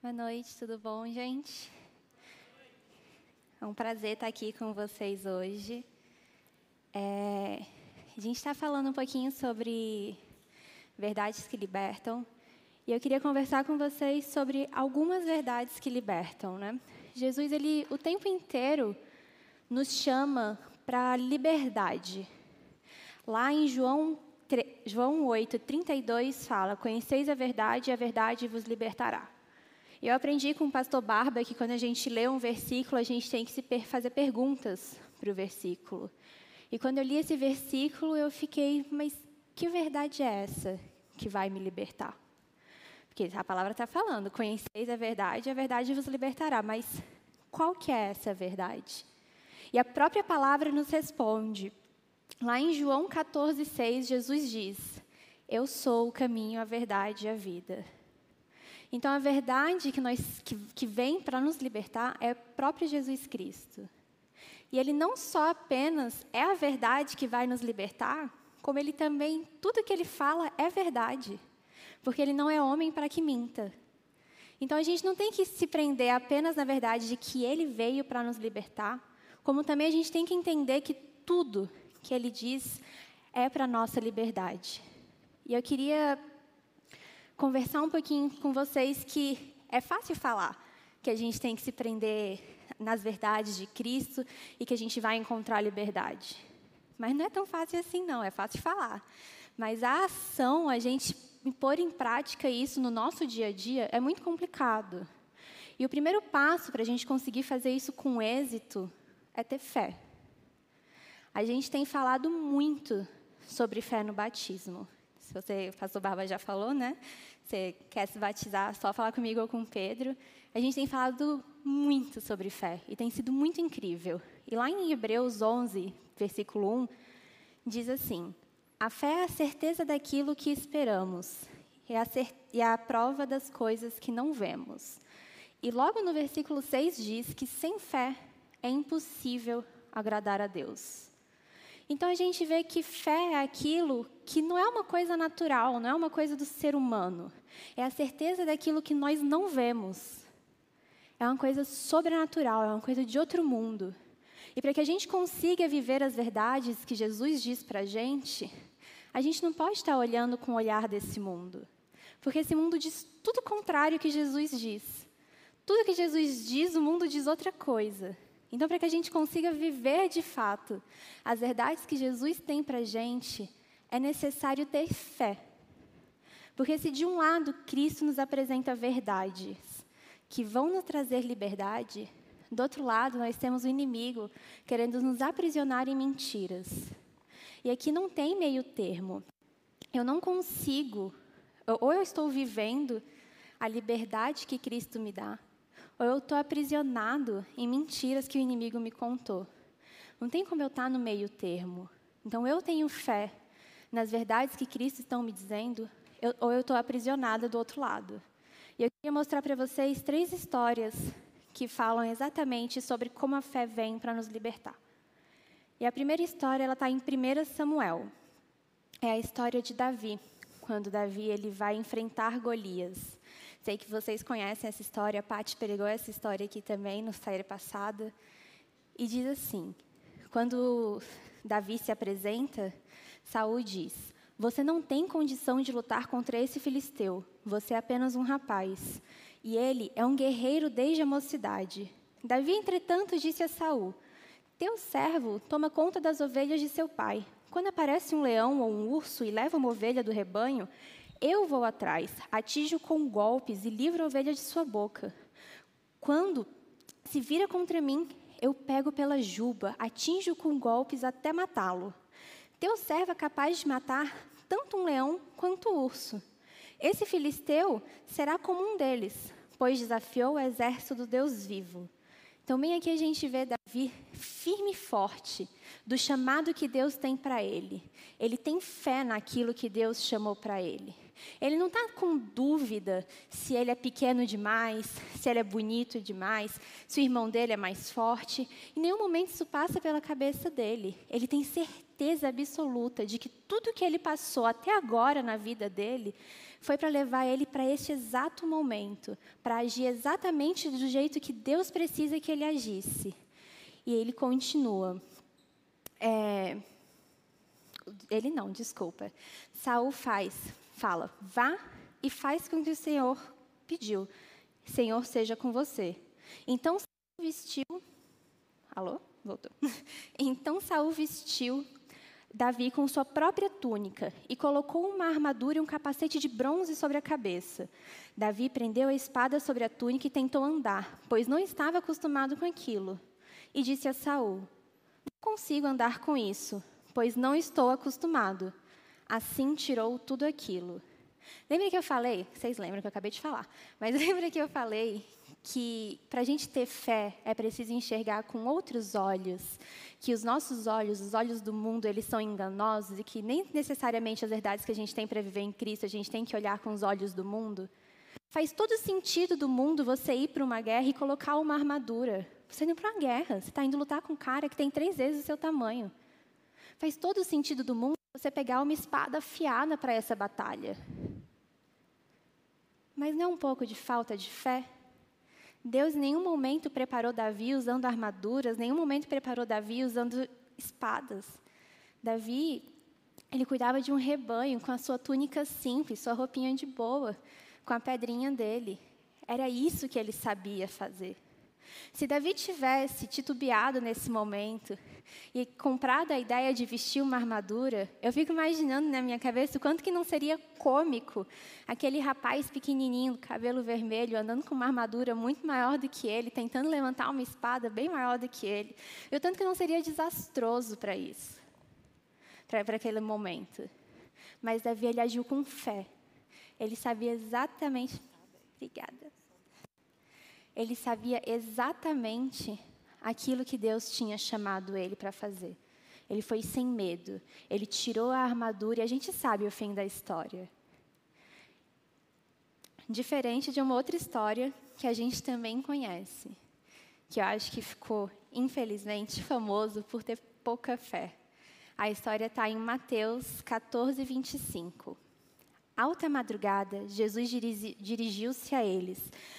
Boa noite, tudo bom, gente? É um prazer estar aqui com vocês hoje. É, a gente está falando um pouquinho sobre verdades que libertam. E eu queria conversar com vocês sobre algumas verdades que libertam, né? Jesus, ele o tempo inteiro nos chama para a liberdade. Lá em João, João 8, 32 fala: Conheceis a verdade e a verdade vos libertará. Eu aprendi com o pastor Barba que quando a gente lê um versículo, a gente tem que se fazer perguntas para o versículo. E quando eu li esse versículo, eu fiquei, mas que verdade é essa que vai me libertar? Porque a palavra está falando, conheceis a verdade, a verdade vos libertará. Mas qual que é essa verdade? E a própria palavra nos responde. Lá em João 14, 6, Jesus diz: Eu sou o caminho, a verdade e a vida. Então, a verdade que, nós, que, que vem para nos libertar é o próprio Jesus Cristo. E ele não só apenas é a verdade que vai nos libertar, como ele também, tudo que ele fala é verdade. Porque ele não é homem para que minta. Então a gente não tem que se prender apenas na verdade de que ele veio para nos libertar, como também a gente tem que entender que tudo que ele diz é para a nossa liberdade. E eu queria conversar um pouquinho com vocês que é fácil falar que a gente tem que se prender nas verdades de Cristo e que a gente vai encontrar liberdade. Mas não é tão fácil assim, não, é fácil falar. Mas a ação, a gente pôr em prática isso no nosso dia a dia é muito complicado. E o primeiro passo para a gente conseguir fazer isso com êxito é ter fé. A gente tem falado muito sobre fé no batismo. Se você, o pastor Barba já falou, né? Você quer se batizar, só falar comigo ou com Pedro. A gente tem falado muito sobre fé e tem sido muito incrível. E lá em Hebreus 11, versículo 1, diz assim: A fé é a certeza daquilo que esperamos e a, e a prova das coisas que não vemos. E logo no versículo 6 diz que sem fé é impossível agradar a Deus. Então a gente vê que fé é aquilo que não é uma coisa natural, não é uma coisa do ser humano. É a certeza daquilo que nós não vemos. É uma coisa sobrenatural, é uma coisa de outro mundo. E para que a gente consiga viver as verdades que Jesus diz para a gente, a gente não pode estar olhando com o olhar desse mundo. Porque esse mundo diz tudo o contrário que Jesus diz. Tudo que Jesus diz, o mundo diz outra coisa. Então, para que a gente consiga viver de fato as verdades que Jesus tem para a gente, é necessário ter fé. Porque se de um lado Cristo nos apresenta verdades que vão nos trazer liberdade, do outro lado nós temos o inimigo querendo nos aprisionar em mentiras. E aqui não tem meio termo. Eu não consigo, ou eu estou vivendo a liberdade que Cristo me dá, ou eu estou aprisionado em mentiras que o inimigo me contou. Não tem como eu estar no meio termo. Então eu tenho fé nas verdades que Cristo está me dizendo, eu, ou eu estou aprisionada do outro lado. E eu queria mostrar para vocês três histórias que falam exatamente sobre como a fé vem para nos libertar. E a primeira história ela está em 1 Samuel. É a história de Davi, quando Davi ele vai enfrentar Golias. Sei que vocês conhecem essa história, a Paty pregou essa história aqui também no série passada. E diz assim: quando Davi se apresenta, Saul diz: Você não tem condição de lutar contra esse filisteu. Você é apenas um rapaz. E ele é um guerreiro desde a mocidade. Davi, entretanto, disse a Saul: Teu servo toma conta das ovelhas de seu pai. Quando aparece um leão ou um urso e leva uma ovelha do rebanho, eu vou atrás, atinjo com golpes e livro a ovelha de sua boca. Quando se vira contra mim, eu pego pela juba, atinjo com golpes até matá-lo. Teu servo é capaz de matar tanto um leão quanto o urso. Esse filisteu será como um deles, pois desafiou o exército do Deus vivo. Então, bem aqui a gente vê Davi firme e forte do chamado que Deus tem para ele. Ele tem fé naquilo que Deus chamou para ele. Ele não está com dúvida se ele é pequeno demais, se ele é bonito demais, se o irmão dele é mais forte. Em nenhum momento isso passa pela cabeça dele. Ele tem certeza absoluta de que tudo que ele passou até agora na vida dele foi para levar ele para este exato momento, para agir exatamente do jeito que Deus precisa que ele agisse. E ele continua. É, ele não, desculpa. Saul faz, fala, vá e faz com que o Senhor pediu. Senhor seja com você. Então Saul vestiu. Alô? Voltou. Então Saul vestiu Davi com sua própria túnica e colocou uma armadura e um capacete de bronze sobre a cabeça. Davi prendeu a espada sobre a túnica e tentou andar, pois não estava acostumado com aquilo. E disse a Saul: Não consigo andar com isso, pois não estou acostumado. Assim tirou tudo aquilo. Lembra que eu falei? Vocês lembram que eu acabei de falar? Mas lembra que eu falei que para a gente ter fé é preciso enxergar com outros olhos, que os nossos olhos, os olhos do mundo, eles são enganosos e que nem necessariamente as verdades que a gente tem para viver em Cristo a gente tem que olhar com os olhos do mundo. Faz todo sentido do mundo você ir para uma guerra e colocar uma armadura. Você não para uma guerra, você está indo lutar com um cara que tem três vezes o seu tamanho. Faz todo sentido do mundo você pegar uma espada afiada para essa batalha. Mas não é um pouco de falta de fé? Deus em nenhum momento preparou Davi usando armaduras, nenhum momento preparou Davi usando espadas. Davi, ele cuidava de um rebanho com a sua túnica simples, sua roupinha de boa, com a pedrinha dele. Era isso que ele sabia fazer. Se Davi tivesse titubeado nesse momento e comprado a ideia de vestir uma armadura, eu fico imaginando na minha cabeça o quanto que não seria cômico aquele rapaz pequenininho, cabelo vermelho, andando com uma armadura muito maior do que ele, tentando levantar uma espada bem maior do que ele. E o tanto que não seria desastroso para isso, para aquele momento. Mas Davi ele agiu com fé. Ele sabia exatamente. Obrigada ele sabia exatamente aquilo que Deus tinha chamado ele para fazer. Ele foi sem medo. Ele tirou a armadura e a gente sabe o fim da história. Diferente de uma outra história que a gente também conhece, que eu acho que ficou, infelizmente, famoso por ter pouca fé. A história está em Mateus 14, 25. Alta madrugada, Jesus dirigiu-se a eles,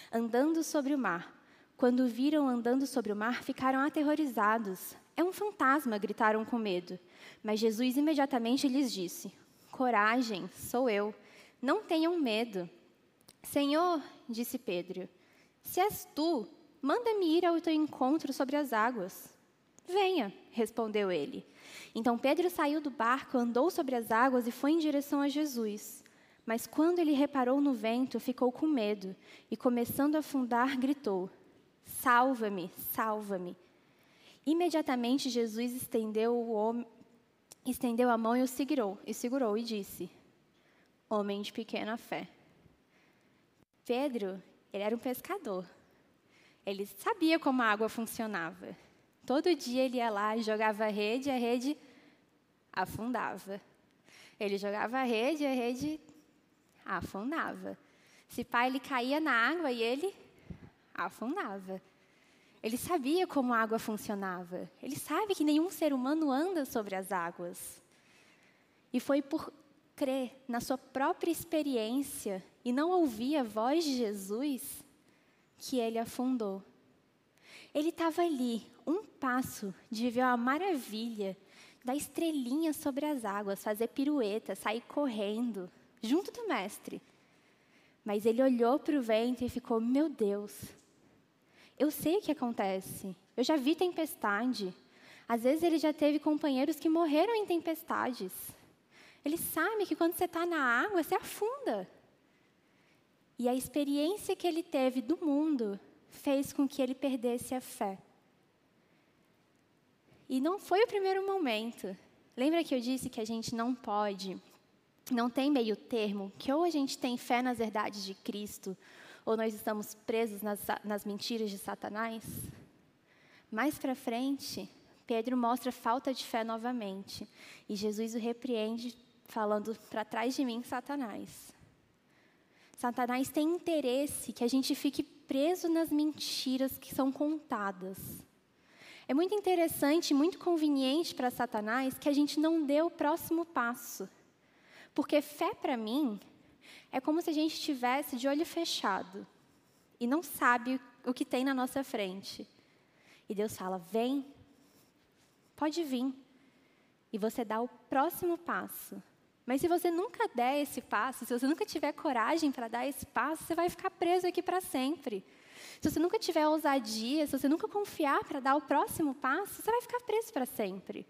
andando sobre o mar. Quando o viram andando sobre o mar, ficaram aterrorizados. É um fantasma, gritaram com medo. Mas Jesus imediatamente lhes disse: Coragem, sou eu. Não tenham medo. Senhor, disse Pedro, se és tu, manda-me ir ao teu encontro sobre as águas. Venha, respondeu ele. Então Pedro saiu do barco, andou sobre as águas e foi em direção a Jesus. Mas quando ele reparou no vento, ficou com medo e, começando a afundar, gritou: Salva-me, salva-me. Imediatamente Jesus estendeu, o estendeu a mão e o segurou, e segurou e disse: Homem de pequena fé. Pedro, ele era um pescador. Ele sabia como a água funcionava. Todo dia ele ia lá, jogava a rede, e a rede afundava. Ele jogava a rede, e a rede afundava. Se pai ele caía na água e ele afundava. Ele sabia como a água funcionava. Ele sabe que nenhum ser humano anda sobre as águas. E foi por crer na sua própria experiência e não ouvir a voz de Jesus que ele afundou. Ele estava ali, um passo de ver a maravilha da estrelinha sobre as águas, fazer pirueta, sair correndo junto do mestre. Mas ele olhou para o vento e ficou: Meu Deus, eu sei o que acontece. Eu já vi tempestade. Às vezes ele já teve companheiros que morreram em tempestades. Ele sabe que quando você está na água, você afunda. E a experiência que ele teve do mundo fez com que ele perdesse a fé. E não foi o primeiro momento. Lembra que eu disse que a gente não pode não tem meio termo, que ou a gente tem fé nas verdades de Cristo, ou nós estamos presos nas, nas mentiras de Satanás. Mais para frente, Pedro mostra falta de fé novamente, e Jesus o repreende, falando: para trás de mim, Satanás. Satanás tem interesse que a gente fique preso nas mentiras que são contadas. É muito interessante, muito conveniente para Satanás que a gente não dê o próximo passo. Porque fé para mim É como se a gente estivesse de olho fechado e não sabe o que tem na nossa frente. E Deus fala: vem, pode vir. E você dá o próximo passo. Mas se você nunca der esse passo, se você nunca tiver coragem para dar esse passo, você vai ficar preso aqui para sempre. Se você nunca tiver ousadia, se você nunca confiar para dar o próximo passo, você vai ficar preso para sempre.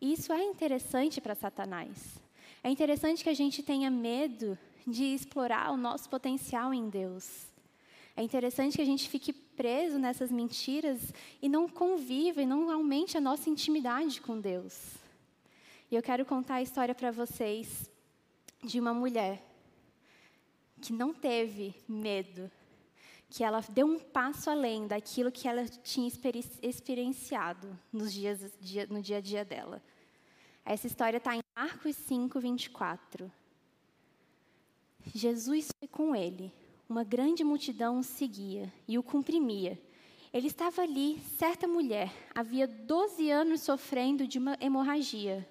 E isso é interessante para Satanás. É interessante que a gente tenha medo de explorar o nosso potencial em Deus. É interessante que a gente fique preso nessas mentiras e não conviva e não aumente a nossa intimidade com Deus. E eu quero contar a história para vocês de uma mulher que não teve medo, que ela deu um passo além daquilo que ela tinha experienciado nos dias, no dia a dia dela. Essa história está em Marcos 5, 24. Jesus foi com ele. Uma grande multidão o seguia e o comprimia. Ele estava ali, certa mulher, havia 12 anos sofrendo de uma hemorragia.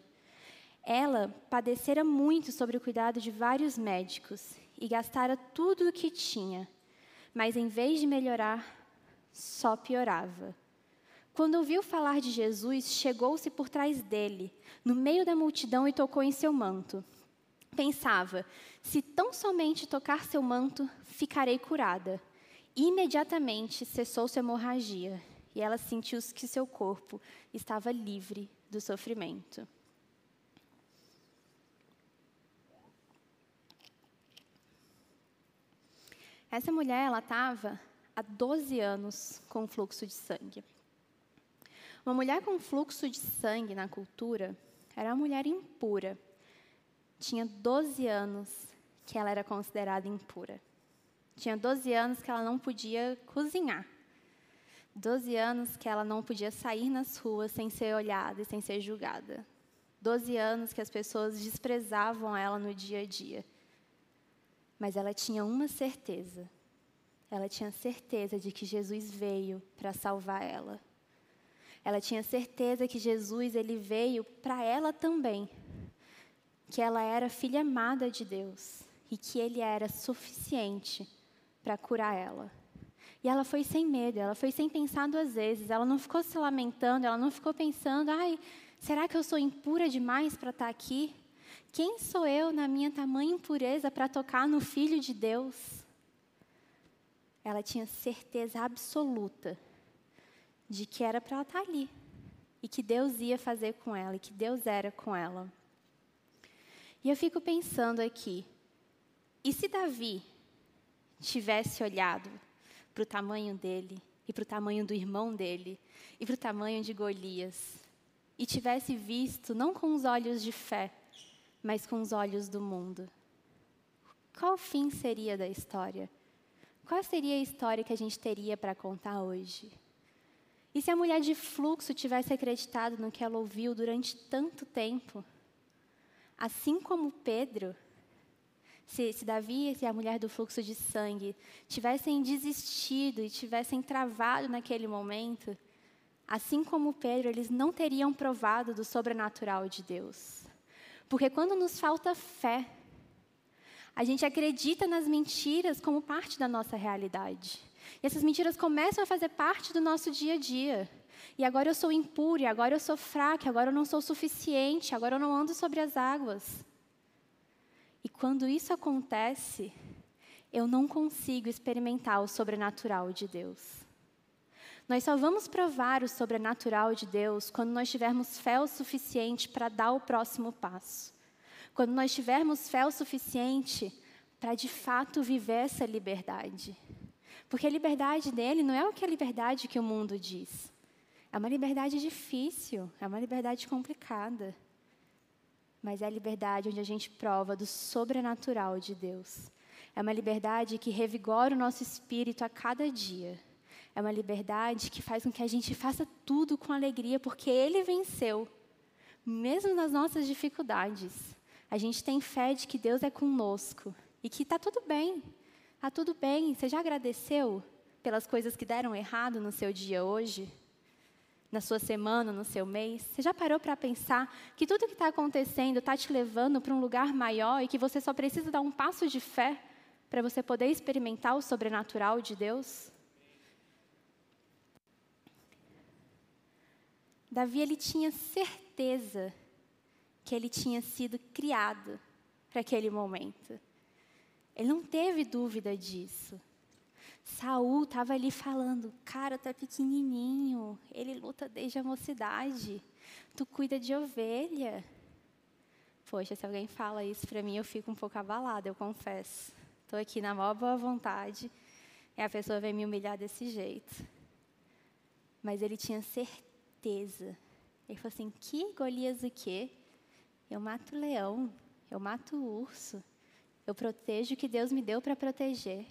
Ela padecera muito sobre o cuidado de vários médicos e gastara tudo o que tinha, mas em vez de melhorar, só piorava. Quando ouviu falar de Jesus, chegou-se por trás dele, no meio da multidão, e tocou em seu manto. Pensava: se tão somente tocar seu manto, ficarei curada. Imediatamente cessou sua hemorragia e ela sentiu que seu corpo estava livre do sofrimento. Essa mulher, ela estava há 12 anos com fluxo de sangue. Uma mulher com fluxo de sangue na cultura era uma mulher impura. Tinha 12 anos que ela era considerada impura. Tinha 12 anos que ela não podia cozinhar. 12 anos que ela não podia sair nas ruas sem ser olhada e sem ser julgada. 12 anos que as pessoas desprezavam ela no dia a dia. Mas ela tinha uma certeza. Ela tinha certeza de que Jesus veio para salvar ela. Ela tinha certeza que Jesus ele veio para ela também. Que ela era filha amada de Deus e que ele era suficiente para curar ela. E ela foi sem medo, ela foi sem pensar duas vezes, ela não ficou se lamentando, ela não ficou pensando, ai, será que eu sou impura demais para estar tá aqui? Quem sou eu na minha tamanha impureza para tocar no Filho de Deus? Ela tinha certeza absoluta de que era para ela estar tá ali e que Deus ia fazer com ela e que Deus era com ela. E eu fico pensando aqui, e se Davi tivesse olhado para o tamanho dele e para o tamanho do irmão dele e para o tamanho de Golias e tivesse visto não com os olhos de fé, mas com os olhos do mundo. Qual o fim seria da história? Qual seria a história que a gente teria para contar hoje? E se a mulher de fluxo tivesse acreditado no que ela ouviu durante tanto tempo? Assim como Pedro, se, se Davi e a mulher do fluxo de sangue tivessem desistido e tivessem travado naquele momento, assim como Pedro, eles não teriam provado do sobrenatural de Deus. Porque quando nos falta fé, a gente acredita nas mentiras como parte da nossa realidade. E essas mentiras começam a fazer parte do nosso dia a dia. E agora eu sou impura, agora eu sou fraca, agora eu não sou suficiente, agora eu não ando sobre as águas. E quando isso acontece, eu não consigo experimentar o sobrenatural de Deus. Nós só vamos provar o sobrenatural de Deus quando nós tivermos fé o suficiente para dar o próximo passo. Quando nós tivermos fé o suficiente para de fato viver essa liberdade. Porque a liberdade dele não é o que a liberdade que o mundo diz. É uma liberdade difícil, é uma liberdade complicada. Mas é a liberdade onde a gente prova do sobrenatural de Deus. É uma liberdade que revigora o nosso espírito a cada dia. É uma liberdade que faz com que a gente faça tudo com alegria, porque Ele venceu, mesmo nas nossas dificuldades. A gente tem fé de que Deus é conosco e que está tudo bem. Está tudo bem. Você já agradeceu pelas coisas que deram errado no seu dia hoje? na sua semana, no seu mês? Você já parou para pensar que tudo que está acontecendo está te levando para um lugar maior e que você só precisa dar um passo de fé para você poder experimentar o sobrenatural de Deus? Davi ele tinha certeza que ele tinha sido criado para aquele momento. Ele não teve dúvida disso. Saul estava ali falando, cara, tá pequenininho, ele luta desde a mocidade, tu cuida de ovelha. Poxa, se alguém fala isso para mim, eu fico um pouco abalada, eu confesso. Estou aqui na maior boa vontade e a pessoa vem me humilhar desse jeito. Mas ele tinha certeza. Ele falou assim: que Golias o quê? Eu mato o leão, eu mato o urso, eu protejo o que Deus me deu para proteger.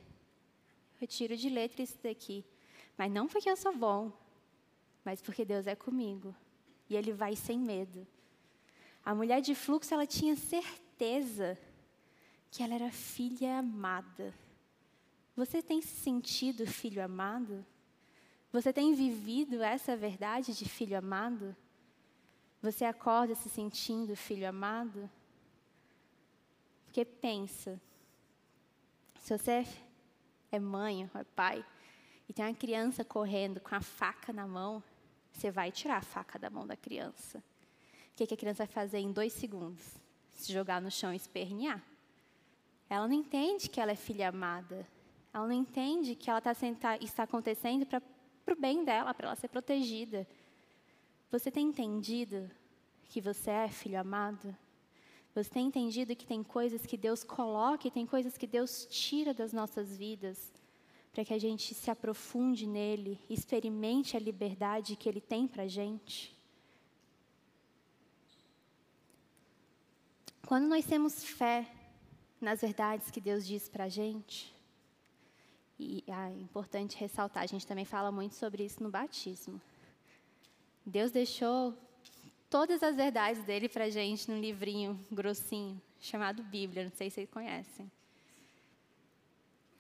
Eu tiro de letra isso daqui. Mas não porque eu sou bom, mas porque Deus é comigo. E Ele vai sem medo. A mulher de fluxo, ela tinha certeza que ela era filha amada. Você tem se sentido filho amado? Você tem vivido essa verdade de filho amado? Você acorda se sentindo filho amado? Porque pensa, se você é mãe ou é pai e tem uma criança correndo com a faca na mão, você vai tirar a faca da mão da criança. O que, que a criança vai fazer em dois segundos? Se jogar no chão e espernear. Ela não entende que ela é filha amada. Ela não entende que ela tá, está acontecendo para o bem dela, para ela ser protegida. Você tem entendido que você é filho amado? Você tem entendido que tem coisas que Deus coloca e tem coisas que Deus tira das nossas vidas para que a gente se aprofunde nele, experimente a liberdade que ele tem para a gente? Quando nós temos fé nas verdades que Deus diz para a gente, e ah, é importante ressaltar, a gente também fala muito sobre isso no batismo. Deus deixou todas as verdades dele para gente num livrinho grossinho chamado Bíblia, não sei se vocês conhecem.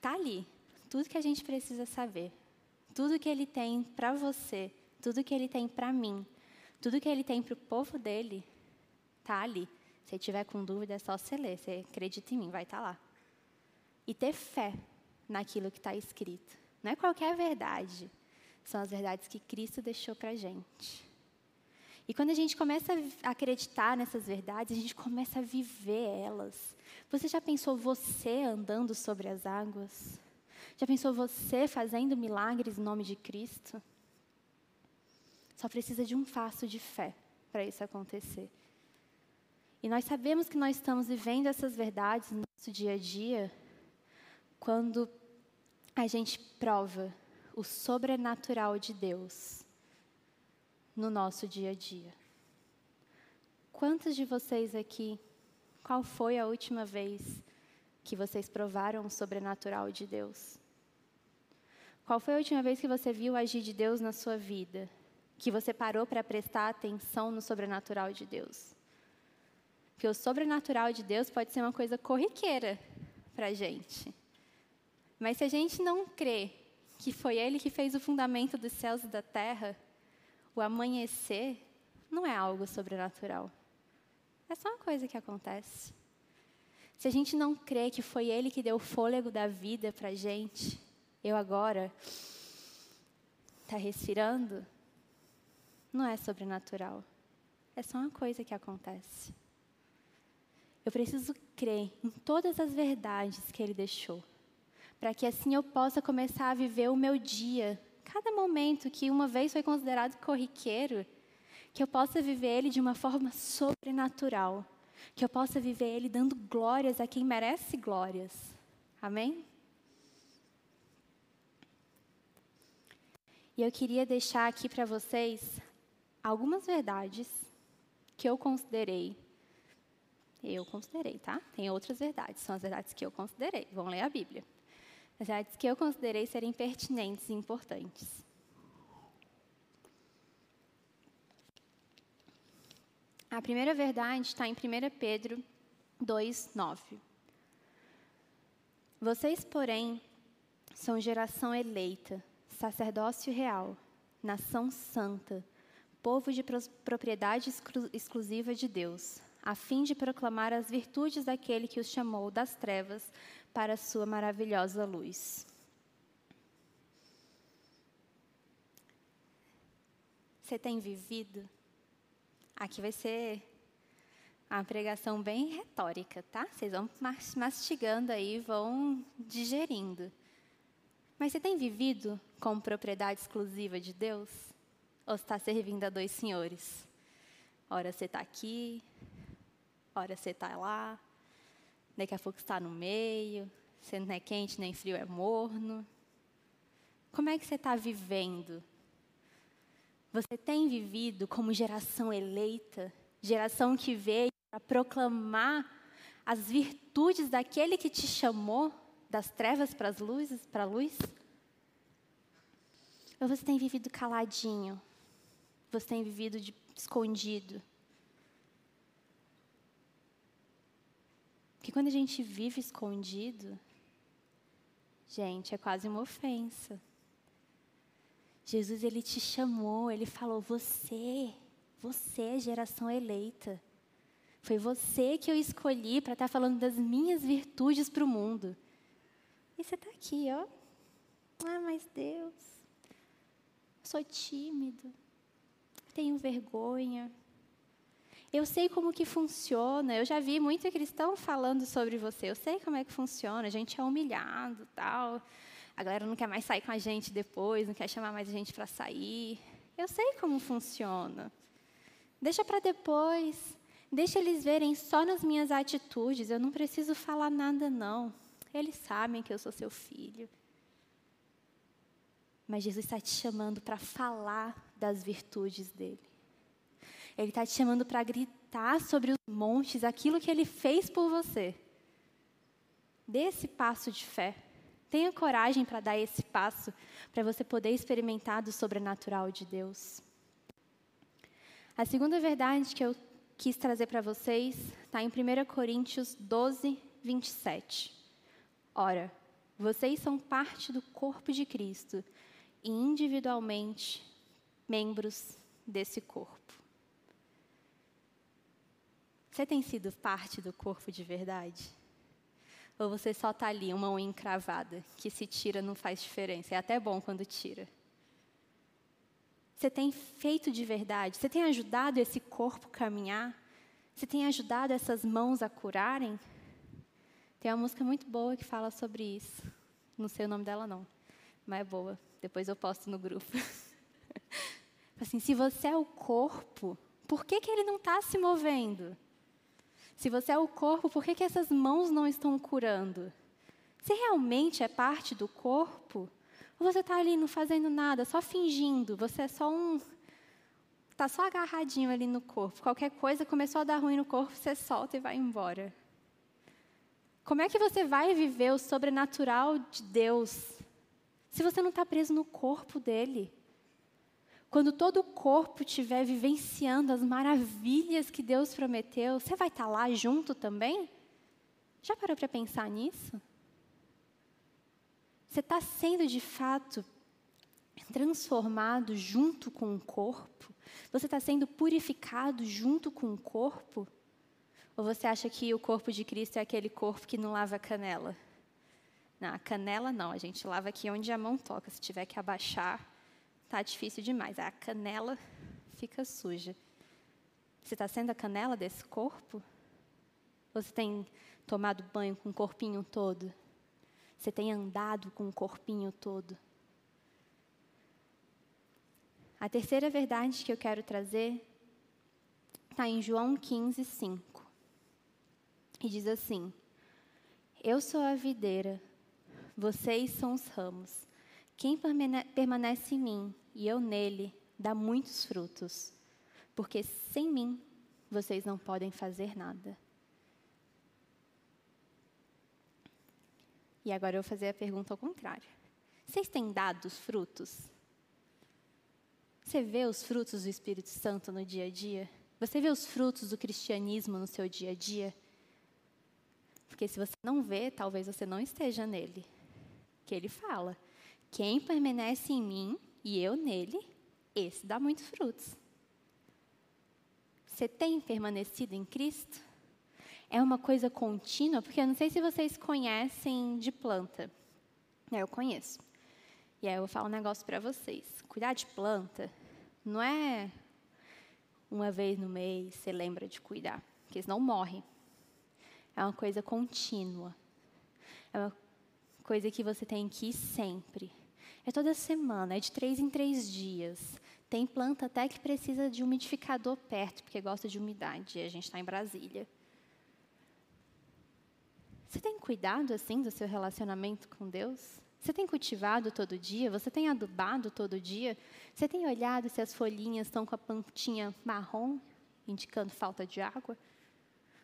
Tá ali, tudo que a gente precisa saber, tudo que ele tem para você, tudo que ele tem para mim, tudo que ele tem para o povo dele, tá ali. Se tiver com dúvida, é só você ler. Você acredita em mim, vai estar tá lá. E ter fé naquilo que está escrito. Não é qualquer verdade. São as verdades que Cristo deixou para a gente. E quando a gente começa a acreditar nessas verdades, a gente começa a viver elas. Você já pensou você andando sobre as águas? Já pensou você fazendo milagres em nome de Cristo? Só precisa de um passo de fé para isso acontecer. E nós sabemos que nós estamos vivendo essas verdades no nosso dia a dia quando a gente prova o sobrenatural de Deus no nosso dia a dia. Quantos de vocês aqui, qual foi a última vez que vocês provaram o sobrenatural de Deus? Qual foi a última vez que você viu agir de Deus na sua vida? Que você parou para prestar atenção no sobrenatural de Deus? Porque o sobrenatural de Deus pode ser uma coisa corriqueira para a gente. Mas se a gente não crê que foi Ele que fez o fundamento dos céus e da terra, o amanhecer não é algo sobrenatural. É só uma coisa que acontece. Se a gente não crê que foi Ele que deu o fôlego da vida para gente, eu agora está respirando, não é sobrenatural. É só uma coisa que acontece. Eu preciso crer em todas as verdades que Ele deixou, para que assim eu possa começar a viver o meu dia cada momento que uma vez foi considerado corriqueiro, que eu possa viver ele de uma forma sobrenatural, que eu possa viver ele dando glórias a quem merece glórias. Amém? E eu queria deixar aqui para vocês algumas verdades que eu considerei. Eu considerei, tá? Tem outras verdades, são as verdades que eu considerei. Vão ler a Bíblia verdades que eu considerei serem pertinentes e importantes. A primeira verdade está em 1 Pedro 2, 9. Vocês, porém, são geração eleita, sacerdócio real, nação santa, povo de propriedade exclu exclusiva de Deus, a fim de proclamar as virtudes daquele que os chamou das trevas para a sua maravilhosa luz. Você tem vivido? Aqui vai ser uma pregação bem retórica, tá? Vocês vão mastigando aí, vão digerindo. Mas você tem vivido como propriedade exclusiva de Deus? Ou está servindo a dois senhores? Ora você está aqui, ora você está lá, daqui a pouco está no meio, você não é quente nem frio, é morno. Como é que você está vivendo? Você tem vivido como geração eleita, geração que veio para proclamar as virtudes daquele que te chamou das trevas para as luzes, para a luz? Ou você tem vivido caladinho? Você tem vivido de, escondido? Porque quando a gente vive escondido, gente, é quase uma ofensa. Jesus, ele te chamou, ele falou: Você, você é geração eleita. Foi você que eu escolhi para estar tá falando das minhas virtudes para o mundo. E você está aqui, ó. Ah, mas Deus, sou tímido, tenho vergonha, eu sei como que funciona. Eu já vi muito cristão falando sobre você. Eu sei como é que funciona. A gente é humilhado, tal. A galera não quer mais sair com a gente depois, não quer chamar mais a gente para sair. Eu sei como funciona. Deixa para depois. Deixa eles verem só nas minhas atitudes. Eu não preciso falar nada não. Eles sabem que eu sou seu filho. Mas Jesus está te chamando para falar das virtudes dele. Ele está te chamando para gritar sobre os montes aquilo que ele fez por você. Dê esse passo de fé. Tenha coragem para dar esse passo, para você poder experimentar do sobrenatural de Deus. A segunda verdade que eu quis trazer para vocês está em 1 Coríntios 12, 27. Ora, vocês são parte do corpo de Cristo e individualmente membros desse corpo. Você tem sido parte do corpo de verdade? Ou você só está ali, uma unha encravada, que se tira não faz diferença? É até bom quando tira. Você tem feito de verdade? Você tem ajudado esse corpo caminhar? Você tem ajudado essas mãos a curarem? Tem uma música muito boa que fala sobre isso. Não sei o nome dela, não, mas é boa. Depois eu posto no grupo. assim, se você é o corpo, por que, que ele não está se movendo? Se você é o corpo, por que, que essas mãos não estão curando? Se realmente é parte do corpo, ou você está ali não fazendo nada, só fingindo, você é só um. Está só agarradinho ali no corpo. Qualquer coisa começou a dar ruim no corpo, você solta e vai embora. Como é que você vai viver o sobrenatural de Deus se você não está preso no corpo dele? Quando todo o corpo estiver vivenciando as maravilhas que Deus prometeu, você vai estar lá junto também? Já parou para pensar nisso? Você está sendo de fato transformado junto com o corpo? Você está sendo purificado junto com o corpo? Ou você acha que o corpo de Cristo é aquele corpo que não lava a canela? Não, a canela não, a gente lava aqui onde a mão toca. Se tiver que abaixar, Tá difícil demais. A canela fica suja. Você está sendo a canela desse corpo? Você tem tomado banho com o corpinho todo? Você tem andado com o corpinho todo? A terceira verdade que eu quero trazer está em João 15, 5. E diz assim: Eu sou a videira, vocês são os ramos. Quem permanece em mim e eu nele, dá muitos frutos, porque sem mim vocês não podem fazer nada. E agora eu vou fazer a pergunta ao contrário. Vocês têm dado os frutos? Você vê os frutos do Espírito Santo no dia a dia? Você vê os frutos do cristianismo no seu dia a dia? Porque se você não vê, talvez você não esteja nele. Que ele fala: quem permanece em mim e eu nele, esse dá muitos frutos. Você tem permanecido em Cristo? É uma coisa contínua? Porque eu não sei se vocês conhecem de planta. Eu conheço. E aí eu vou falar um negócio para vocês. Cuidar de planta não é uma vez no mês você lembra de cuidar, porque senão morre. É uma coisa contínua. É uma coisa que você tem que ir sempre. É toda semana, é de três em três dias. Tem planta até que precisa de umidificador perto, porque gosta de umidade. A gente está em Brasília. Você tem cuidado assim do seu relacionamento com Deus? Você tem cultivado todo dia? Você tem adubado todo dia? Você tem olhado se as folhinhas estão com a plantinha marrom, indicando falta de água?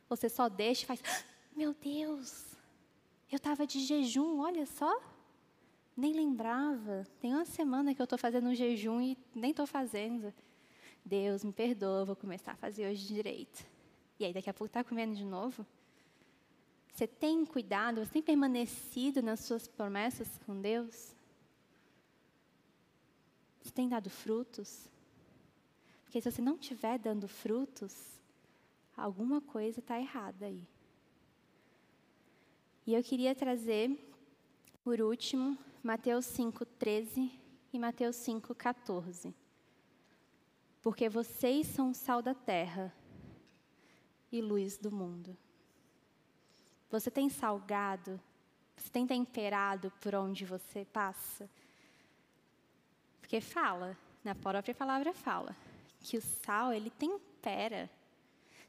Você só deixa e faz: ah, Meu Deus, eu estava de jejum, olha só. Nem lembrava. Tem uma semana que eu estou fazendo um jejum e nem estou fazendo. Deus, me perdoa, vou começar a fazer hoje direito. E aí, daqui a pouco está comendo de novo? Você tem cuidado, você tem permanecido nas suas promessas com Deus? Você tem dado frutos? Porque se você não estiver dando frutos, alguma coisa está errada aí. E eu queria trazer, por último, Mateus 5, 13 e Mateus 5, 14. Porque vocês são sal da terra e luz do mundo. Você tem salgado? Você tem temperado por onde você passa? Porque fala, na própria palavra fala, que o sal, ele tempera.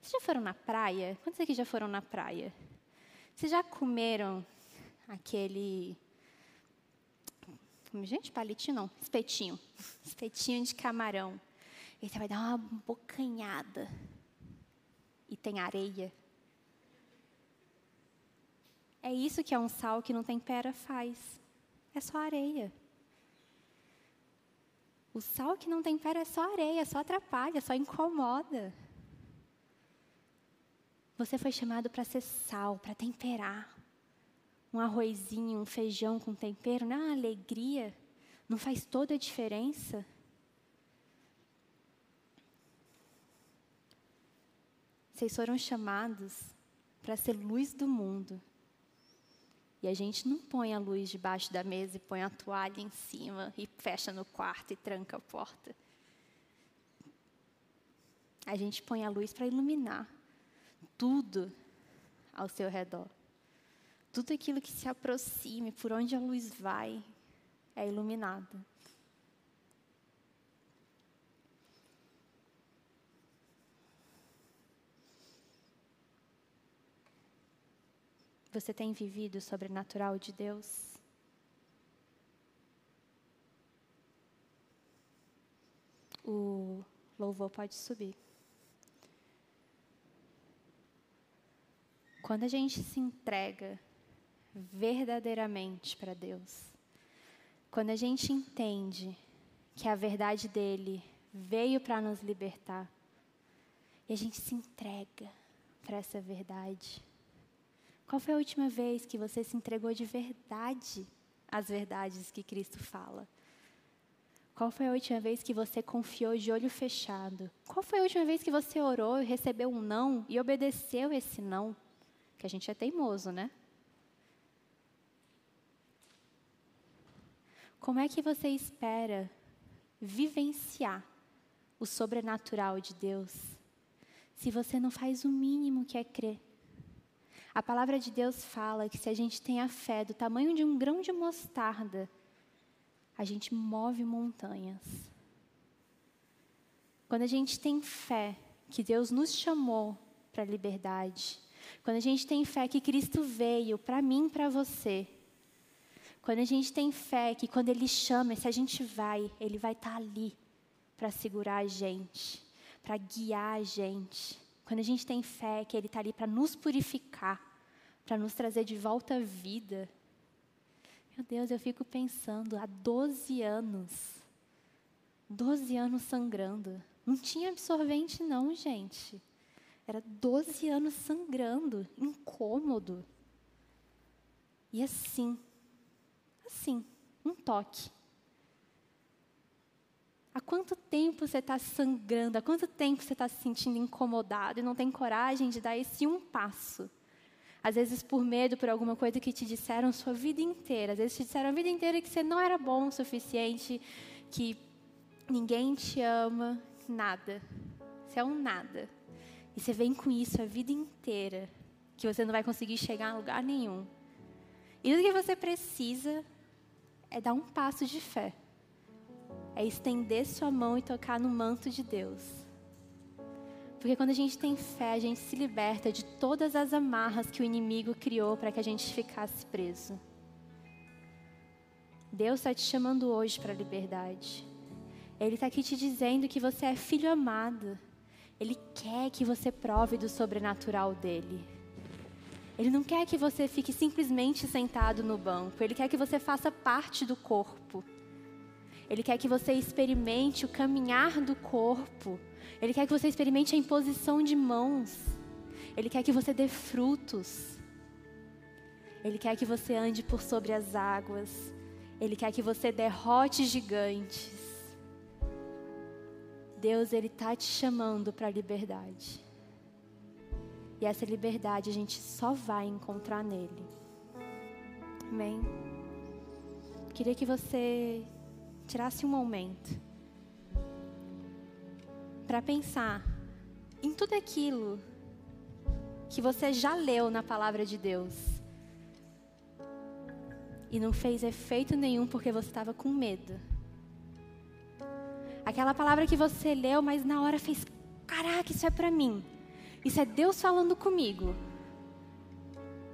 Vocês já foram na praia? Quantos aqui já foram na praia? Vocês já comeram aquele. Gente, palitinho não, espetinho. Espetinho de camarão. E você vai dar uma bocanhada. E tem areia. É isso que é um sal que não tempera faz. É só areia. O sal que não tempera é só areia, só atrapalha, só incomoda. Você foi chamado para ser sal, para temperar. Um arrozinho, um feijão com tempero, não é alegria? Não faz toda a diferença? Vocês foram chamados para ser luz do mundo. E a gente não põe a luz debaixo da mesa e põe a toalha em cima e fecha no quarto e tranca a porta. A gente põe a luz para iluminar tudo ao seu redor. Tudo aquilo que se aproxime, por onde a luz vai, é iluminado. Você tem vivido o sobrenatural de Deus? O louvor pode subir. Quando a gente se entrega verdadeiramente para Deus, quando a gente entende que a verdade dele veio para nos libertar, e a gente se entrega para essa verdade, qual foi a última vez que você se entregou de verdade às verdades que Cristo fala? Qual foi a última vez que você confiou de olho fechado? Qual foi a última vez que você orou e recebeu um não e obedeceu esse não? Que a gente é teimoso, né? Como é que você espera vivenciar o sobrenatural de Deus se você não faz o mínimo que é crer? A palavra de Deus fala que se a gente tem a fé do tamanho de um grão de mostarda, a gente move montanhas. Quando a gente tem fé que Deus nos chamou para a liberdade, quando a gente tem fé que Cristo veio para mim para você, quando a gente tem fé que quando Ele chama, se a gente vai, Ele vai estar tá ali para segurar a gente, para guiar a gente. Quando a gente tem fé que Ele está ali para nos purificar, para nos trazer de volta à vida. Meu Deus, eu fico pensando, há 12 anos, 12 anos sangrando. Não tinha absorvente, não, gente. Era 12 anos sangrando, incômodo. E assim, assim, um toque. Há quanto tempo você está sangrando? Há quanto tempo você está se sentindo incomodado e não tem coragem de dar esse um passo? Às vezes por medo, por alguma coisa que te disseram sua vida inteira. Às vezes te disseram a vida inteira que você não era bom o suficiente, que ninguém te ama, nada. Você é um nada. E você vem com isso a vida inteira, que você não vai conseguir chegar a lugar nenhum. E o que você precisa é dar um passo de fé. É estender sua mão e tocar no manto de Deus. Porque quando a gente tem fé, a gente se liberta de todas as amarras que o inimigo criou para que a gente ficasse preso. Deus está te chamando hoje para a liberdade. Ele está aqui te dizendo que você é filho amado. Ele quer que você prove do sobrenatural dele. Ele não quer que você fique simplesmente sentado no banco. Ele quer que você faça parte do corpo. Ele quer que você experimente o caminhar do corpo. Ele quer que você experimente a imposição de mãos. Ele quer que você dê frutos. Ele quer que você ande por sobre as águas. Ele quer que você derrote gigantes. Deus, Ele está te chamando para a liberdade. E essa liberdade a gente só vai encontrar nele. Amém? Queria que você tirasse um momento para pensar em tudo aquilo que você já leu na palavra de Deus e não fez efeito nenhum porque você estava com medo. Aquela palavra que você leu, mas na hora fez: caraca, isso é para mim. Isso é Deus falando comigo.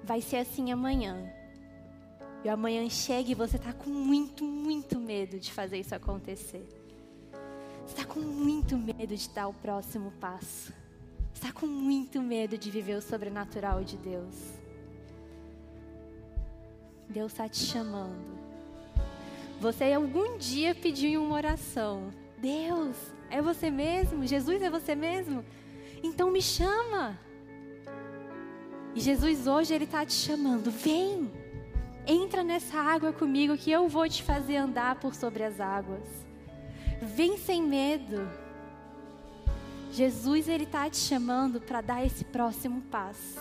Vai ser assim amanhã. E amanhã chega e você está com muito, muito medo de fazer isso acontecer. Você está com muito medo de dar o próximo passo. Você está com muito medo de viver o sobrenatural de Deus. Deus está te chamando. Você algum dia pediu uma oração. Deus, é você mesmo? Jesus é você mesmo? Então me chama. E Jesus hoje ele está te chamando. Vem, entra nessa água comigo que eu vou te fazer andar por sobre as águas. Vem sem medo. Jesus ele está te chamando para dar esse próximo passo,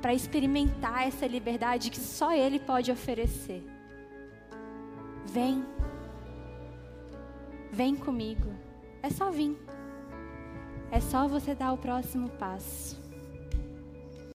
para experimentar essa liberdade que só Ele pode oferecer. Vem, vem comigo. É só vir. É só você dar o próximo passo.